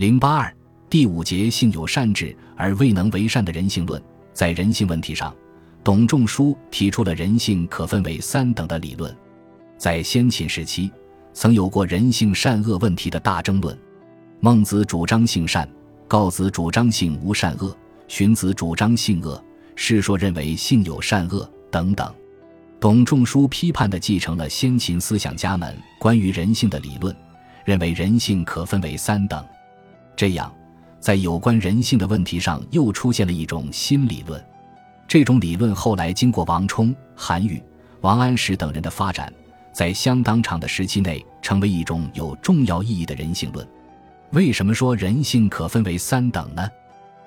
零八二第五节性有善治而未能为善的人性论，在人性问题上，董仲舒提出了人性可分为三等的理论。在先秦时期，曾有过人性善恶问题的大争论。孟子主张性善，告子主张性无善恶，荀子主张性恶，世说认为性有善恶等等。董仲舒批判地继承了先秦思想家们关于人性的理论，认为人性可分为三等。这样，在有关人性的问题上，又出现了一种新理论。这种理论后来经过王充、韩愈、王安石等人的发展，在相当长的时期内，成为一种有重要意义的人性论。为什么说人性可分为三等呢？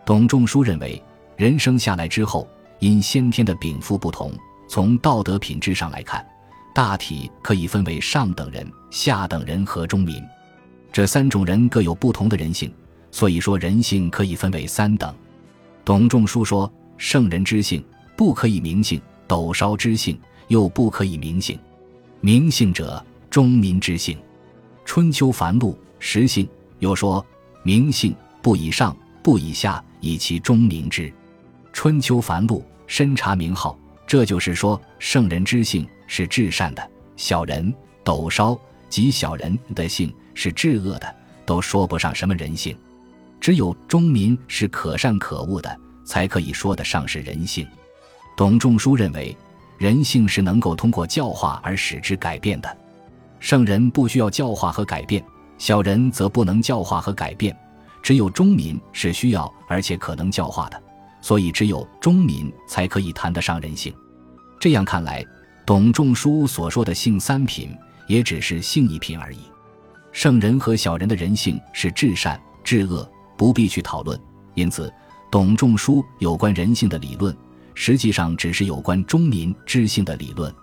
董仲舒认为，人生下来之后，因先天的禀赋不同，从道德品质上来看，大体可以分为上等人、下等人和中民。这三种人各有不同的人性，所以说人性可以分为三等。董仲舒说：“圣人之性不可以明性，斗烧之性又不可以明性。明性者，中民之性。”春秋繁露实性。又说：“明性不以上，不以下，以其中明之。”春秋繁露深察名号，这就是说，圣人之性是至善的，小人斗烧及小人的性是至恶的，都说不上什么人性。只有中民是可善可恶的，才可以说得上是人性。董仲舒认为，人性是能够通过教化而使之改变的，圣人不需要教化和改变。小人则不能教化和改变，只有中民是需要而且可能教化的，所以只有中民才可以谈得上人性。这样看来，董仲舒所说的性三品也只是性一品而已。圣人和小人的人性是至善至恶，不必去讨论。因此，董仲舒有关人性的理论，实际上只是有关中民知性的理论。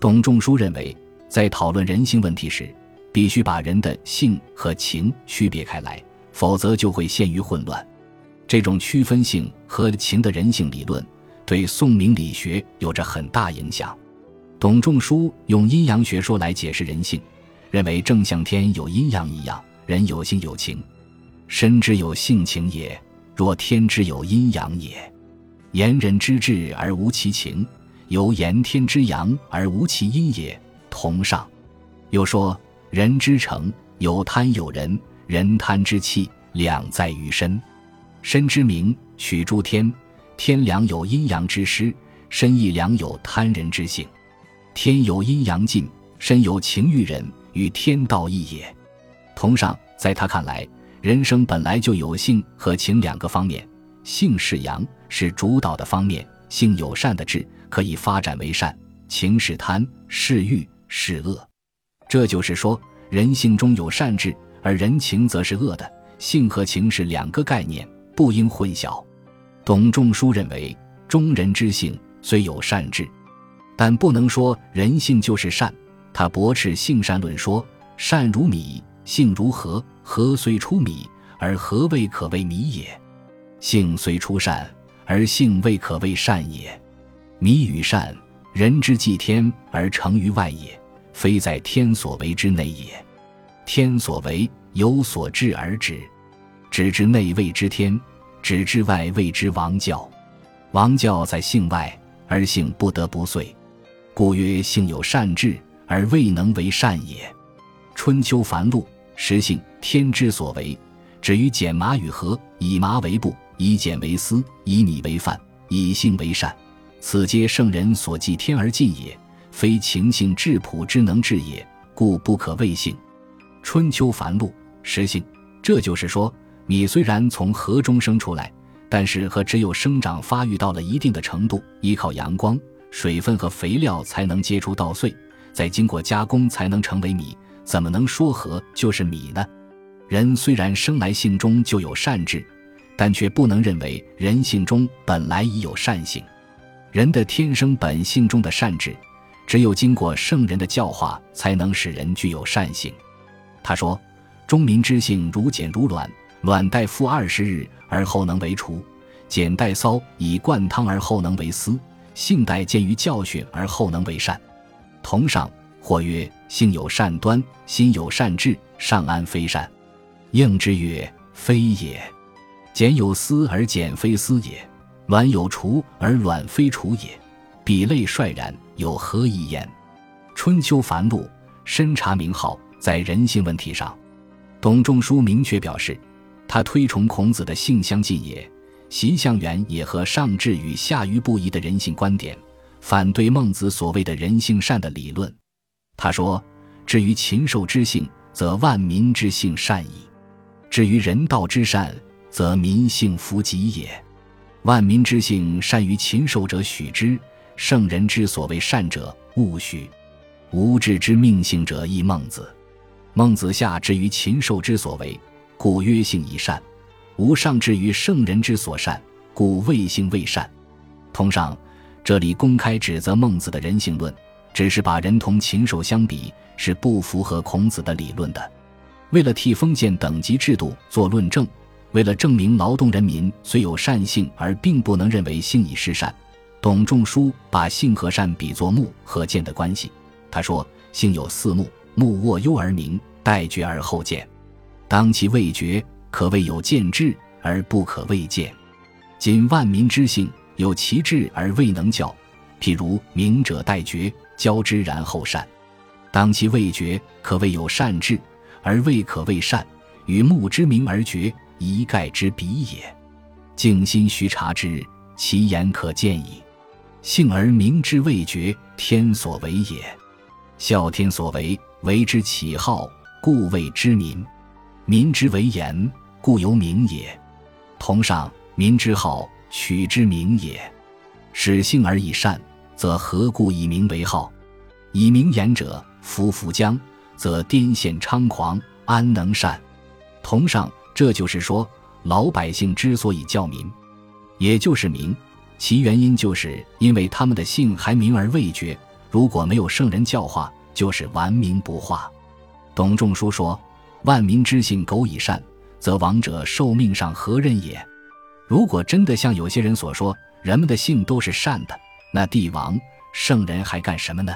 董仲舒认为，在讨论人性问题时，必须把人的性和情区别开来，否则就会陷于混乱。这种区分性和情的人性理论，对宋明理学有着很大影响。董仲舒用阴阳学说来解释人性，认为正像天有阴阳一样，人有性有情。身之有性情也，若天之有阴阳也。言人之志而无其情，由言天之阳而无其阴也，同上。又说。人之诚有贪有仁，人贪之气两在于身。身之明取诸天，天良有阴阳之师，身亦良有贪人之性。天有阴阳尽，身有情欲忍，与天道异也。同上，在他看来，人生本来就有性和情两个方面，性是阳，是主导的方面，性有善的志，可以发展为善；情是贪，是欲，是恶。这就是说，人性中有善智，而人情则是恶的。性和情是两个概念，不应混淆。董仲舒认为，中人之性虽有善智，但不能说人性就是善。他驳斥性善论，说：“善如米，性如何？何虽出米，而何未可谓米也；性虽出善，而性未可谓善也。米与善，人之祭天而成于外也。”非在天所为之内也，天所为有所至而止，止之内谓之天，止之外谓之王教。王教在性外，而性不得不遂，故曰性有善治而未能为善也。春秋繁露，实性天之所为，止于剪麻与禾，以麻为布，以剪为丝，以米为饭，以性为善，此皆圣人所继天而进也。非情性质朴之能治也，故不可谓性。春秋繁露，实性。这就是说，米虽然从禾中生出来，但是禾只有生长发育到了一定的程度，依靠阳光、水分和肥料才能结出稻穗，再经过加工才能成为米。怎么能说和就是米呢？人虽然生来性中就有善智，但却不能认为人性中本来已有善性。人的天生本性中的善智。只有经过圣人的教化，才能使人具有善性。他说：“中民之性如茧如卵，卵待孵二十日而后能为雏；茧待骚以灌汤而后能为丝；性待见于教训而后能为善。”同上或曰：“性有善端，心有善志，上安非善。”应之曰：“非也。茧有思而茧非思也，卵有雏而卵非雏也。比类率然，有何异焉？春秋繁露，深察名号，在人性问题上，董仲舒明确表示，他推崇孔子的性相近也。习相远也和上智与下愚不移的人性观点，反对孟子所谓的人性善的理论。他说：“至于禽兽之性，则万民之性善矣；至于人道之善，则民性弗及也。万民之性善于禽兽者，许之；圣人之所谓善者，勿许。无志之命性者，亦孟子。孟子下之于禽兽之所为，故曰性以善。”无上至于圣人之所善，故谓性未善。同上，这里公开指责孟子的人性论，只是把人同禽兽相比，是不符合孔子的理论的。为了替封建等级制度做论证，为了证明劳动人民虽有善性，而并不能认为性已是善，董仲舒把性和善比作木和剑的关系。他说：“性有四木，木握优而明，待决而后见。当其未决。”可谓有见智而不可谓见。今万民之性有其智而未能教，譬如明者待决，教之然后善。当其未觉，可谓有善智而未可谓善。与目之明而觉，一概之比也。静心须察之，其言可见矣。幸而明之未觉，天所为也。孝天所为，为之起号，故谓之民。民之为言。故由名也，同上民之好，取之名也。使性而以善，则何故以名为号？以名言者，夫夫将，则癫痫猖狂，安能善？同上，这就是说，老百姓之所以叫民，也就是名，其原因就是因为他们的性还明而未绝。如果没有圣人教化，就是顽名不化。董仲舒说：“万民之性，苟以善。”则王者受命上何任也？如果真的像有些人所说，人们的性都是善的，那帝王圣人还干什么呢？